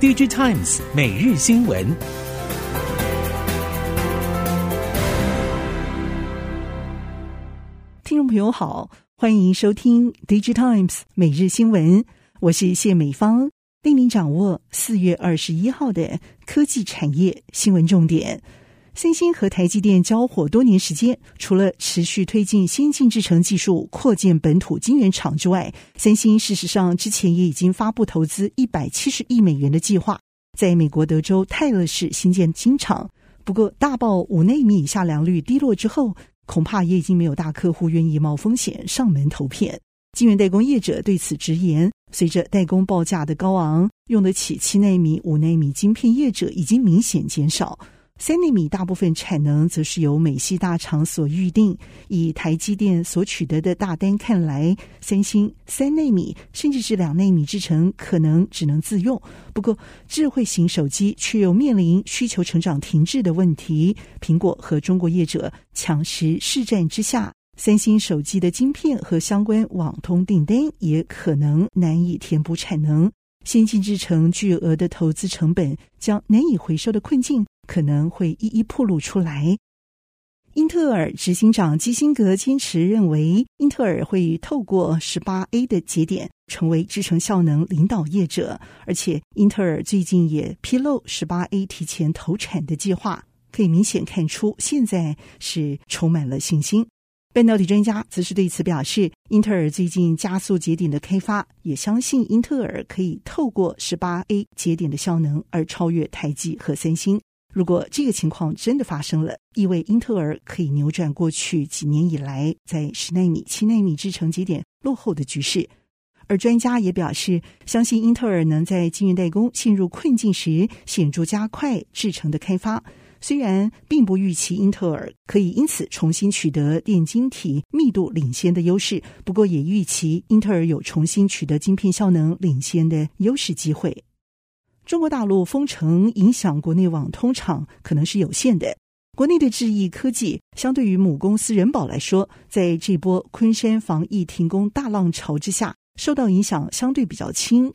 DigiTimes 每日新闻，听众朋友好，欢迎收听 DigiTimes 每日新闻，我是谢美芳，带您掌握四月二十一号的科技产业新闻重点。三星和台积电交火多年时间，除了持续推进先进制程技术、扩建本土晶圆厂之外，三星事实上之前也已经发布投资一百七十亿美元的计划，在美国德州泰勒市新建晶厂。不过，大爆五纳米以下良率低落之后，恐怕也已经没有大客户愿意冒风险上门投片。晶圆代工业者对此直言，随着代工报价的高昂，用得起七纳米、五纳米晶片业者已经明显减少。三纳米大部分产能则是由美系大厂所预定。以台积电所取得的大单看来，三星三纳米甚至是两纳米制程可能只能自用。不过，智慧型手机却又面临需求成长停滞的问题。苹果和中国业者抢食市占之下，三星手机的晶片和相关网通订单也可能难以填补产能。先进制程巨额的投资成本将难以回收的困境。可能会一一暴露出来。英特尔执行长基辛格坚持认为，英特尔会透过十八 A 的节点成为制程效能领导业者，而且英特尔最近也披露十八 A 提前投产的计划，可以明显看出现在是充满了信心。半导体专家则是对此表示，英特尔最近加速节点的开发，也相信英特尔可以透过十八 A 节点的效能而超越台积和三星。如果这个情况真的发生了，意味英特尔可以扭转过去几年以来在十纳米、七纳米制程节点落后的局势。而专家也表示，相信英特尔能在晶圆代工陷入困境时显著加快制程的开发。虽然并不预期英特尔可以因此重新取得电晶体密度领先的优势，不过也预期英特尔有重新取得晶片效能领先的优势机会。中国大陆封城影响国内网通厂可能是有限的。国内的智易科技相对于母公司人保来说，在这波昆山防疫停工大浪潮之下，受到影响相对比较轻。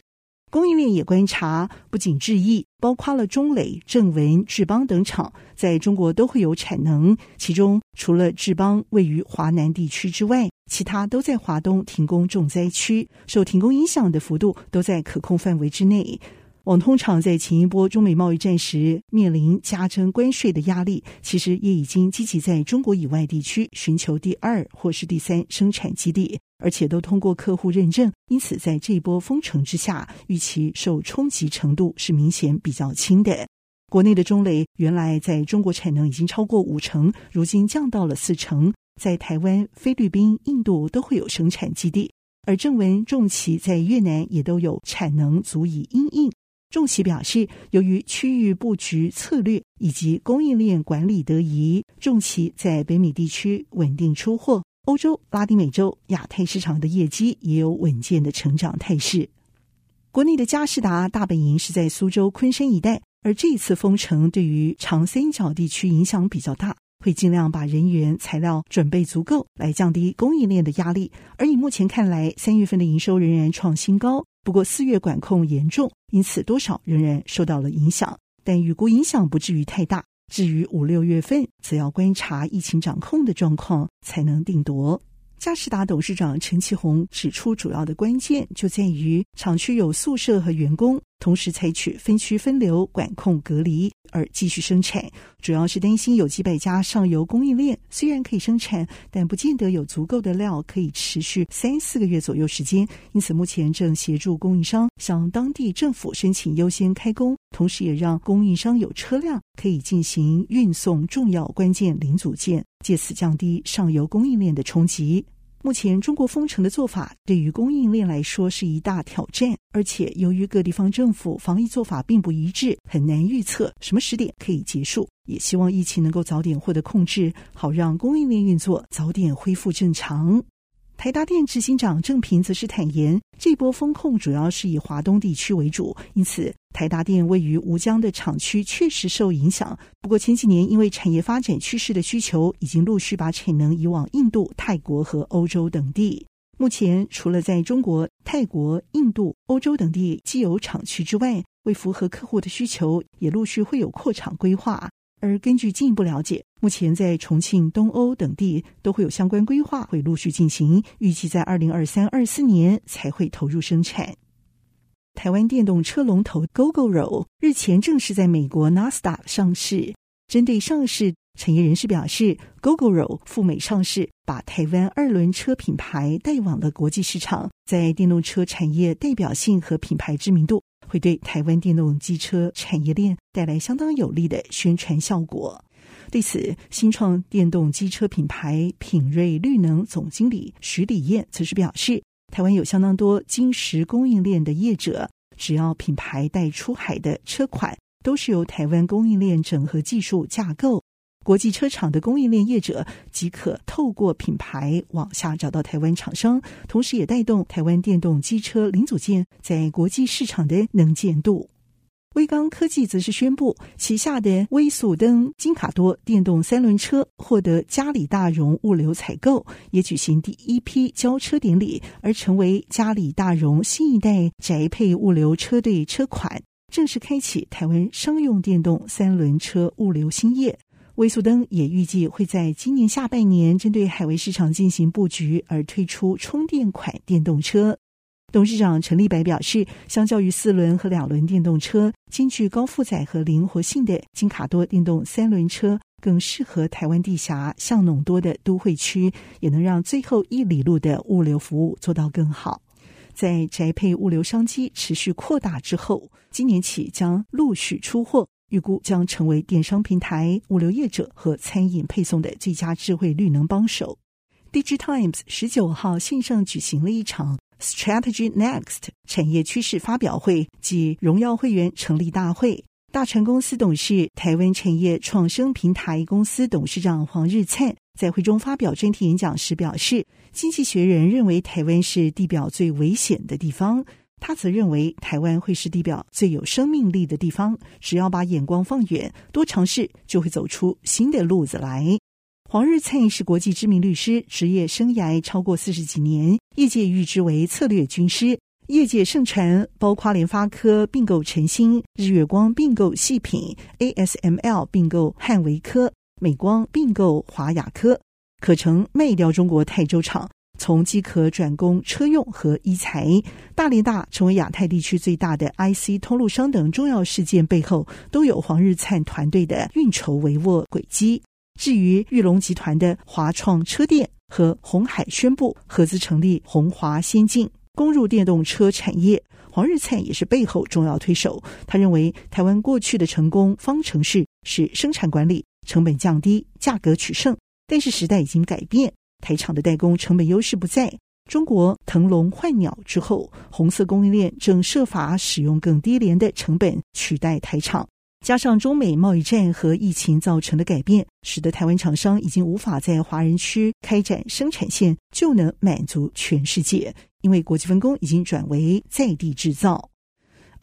供应链也观察，不仅智易，包括了中磊、正文、智邦等厂，在中国都会有产能。其中，除了智邦位于华南地区之外，其他都在华东停工重灾区，受停工影响的幅度都在可控范围之内。网通厂在前一波中美贸易战时面临加征关税的压力，其实也已经积极在中国以外地区寻求第二或是第三生产基地，而且都通过客户认证。因此，在这一波封城之下，预期受冲击程度是明显比较轻的。国内的中磊原来在中国产能已经超过五成，如今降到了四成，在台湾、菲律宾、印度都会有生产基地，而正文、重奇在越南也都有产能足以应应。重企表示，由于区域布局策略以及供应链管理得宜，重企在北美地区稳定出货，欧洲、拉丁美洲、亚太市场的业绩也有稳健的成长态势。国内的佳士达大本营是在苏州昆山一带，而这次封城对于长三角地区影响比较大，会尽量把人员材料准备足够，来降低供应链的压力。而以目前看来，三月份的营收仍然创新高。不过四月管控严重，因此多少仍然受到了影响，但预估影响不至于太大。至于五六月份，则要观察疫情掌控的状况才能定夺。嘉士达董事长陈启宏指出，主要的关键就在于厂区有宿舍和员工，同时采取分区分流、管控隔离而继续生产。主要是担心有几百家上游供应链虽然可以生产，但不见得有足够的料可以持续三四个月左右时间。因此，目前正协助供应商向当地政府申请优先开工，同时也让供应商有车辆可以进行运送重要关键零组件，借此降低上游供应链的冲击。目前中国封城的做法对于供应链来说是一大挑战，而且由于各地方政府防疫做法并不一致，很难预测什么时点可以结束。也希望疫情能够早点获得控制，好让供应链运作早点恢复正常。台达电执行长郑平则是坦言，这波风控主要是以华东地区为主，因此台达电位于吴江的厂区确实受影响。不过前几年因为产业发展趋势的需求，已经陆续把产能移往印度、泰国和欧洲等地。目前除了在中国、泰国、印度、欧洲等地既有厂区之外，为符合客户的需求，也陆续会有扩厂规划。而根据进一步了解，目前在重庆、东欧等地都会有相关规划，会陆续进行，预计在二零二三、二四年才会投入生产。台湾电动车龙头 Gogoro 日前正式在美国纳斯达上市。针对上市，产业人士表示，Gogoro 赴美上市，把台湾二轮车品牌带往了国际市场，在电动车产业代表性和品牌知名度，会对台湾电动机车产业链带来相当有利的宣传效果。对此，新创电动机车品牌品瑞绿能总经理徐李燕则是表示，台湾有相当多晶石供应链的业者，只要品牌带出海的车款。都是由台湾供应链整合技术架构，国际车厂的供应链业者即可透过品牌往下找到台湾厂商，同时也带动台湾电动机车零组件在国际市场的能见度。威刚科技则是宣布，旗下的威速登金卡多电动三轮车获得嘉里大荣物流采购，也举行第一批交车典礼，而成为嘉里大荣新一代宅配物流车队车款。正式开启台湾商用电动三轮车物流新业，威速登也预计会在今年下半年针对海外市场进行布局，而推出充电款电动车。董事长陈立白表示，相较于四轮和两轮电动车，兼具高负载和灵活性的金卡多电动三轮车，更适合台湾地狭巷弄多的都会区，也能让最后一里路的物流服务做到更好。在宅配物流商机持续扩大之后，今年起将陆续出货，预估将成为电商平台、物流业者和餐饮配送的最佳智慧绿能帮手。DigiTimes 十九号线上举行了一场 Strategy Next 产业趋势发表会暨荣耀会员成立大会。大成公司董事、台湾产业创生平台公司董事长黄日灿在会中发表专题演讲时表示，经济学人认为台湾是地表最危险的地方，他则认为台湾会是地表最有生命力的地方。只要把眼光放远，多尝试，就会走出新的路子来。黄日灿是国际知名律师，职业生涯超过四十几年，业界誉之为策略军师。业界盛传，包括联发科并购晨星、日月光并购细品、ASML 并购汉维科、美光并购华雅科，可成卖掉中国泰州厂，从机壳转攻车用和医材。大连大成为亚太地区最大的 IC 通路商等重要事件背后，都有黄日灿团队的运筹帷幄轨迹。至于裕隆集团的华创车电和鸿海宣布合资成立鸿华先进。攻入电动车产业，黄日灿也是背后重要推手。他认为，台湾过去的成功方程式是生产管理、成本降低、价格取胜。但是时代已经改变，台厂的代工成本优势不在。中国腾笼换鸟之后，红色供应链正设法使用更低廉的成本取代台厂。加上中美贸易战和疫情造成的改变，使得台湾厂商已经无法在华人区开展生产线，就能满足全世界，因为国际分工已经转为在地制造。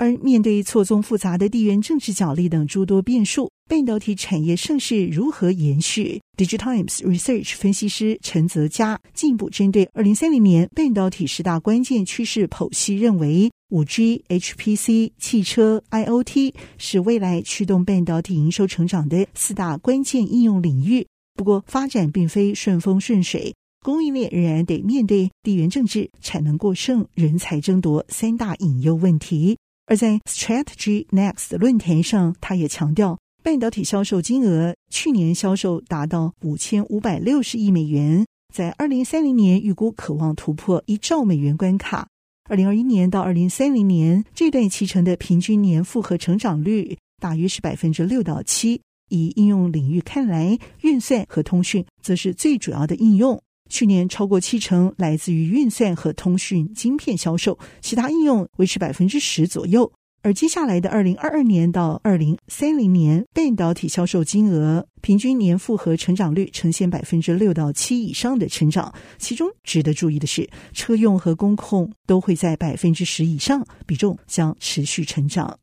而面对错综复杂的地缘政治角力等诸多变数，半导体产业盛世如何延续？DigiTimes Research 分析师陈泽佳进一步针对二零三零年半导体十大关键趋势剖析，认为五 G、HPC、汽车、IoT 是未来驱动半导体营收成长的四大关键应用领域。不过，发展并非顺风顺水，供应链仍然得面对地缘政治、产能过剩、人才争夺三大隐忧问题。而在 Strategy Next 论坛上，他也强调，半导体销售金额去年销售达到五千五百六十亿美元，在二零三零年预估可望突破一兆美元关卡。二零二一年到二零三零年这段期程的平均年复合成长率大约是百分之六到七。以应用领域看来，运算和通讯则是最主要的应用。去年超过七成来自于运算和通讯晶片销售，其他应用维持百分之十左右。而接下来的二零二二年到二零三零年，半导体销售金额平均年复合成长率呈现百分之六到七以上的成长。其中值得注意的是，车用和工控都会在百分之十以上，比重将持续成长。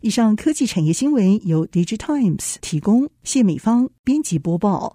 以上科技产业新闻由 DigiTimes 提供，谢美芳编辑播报。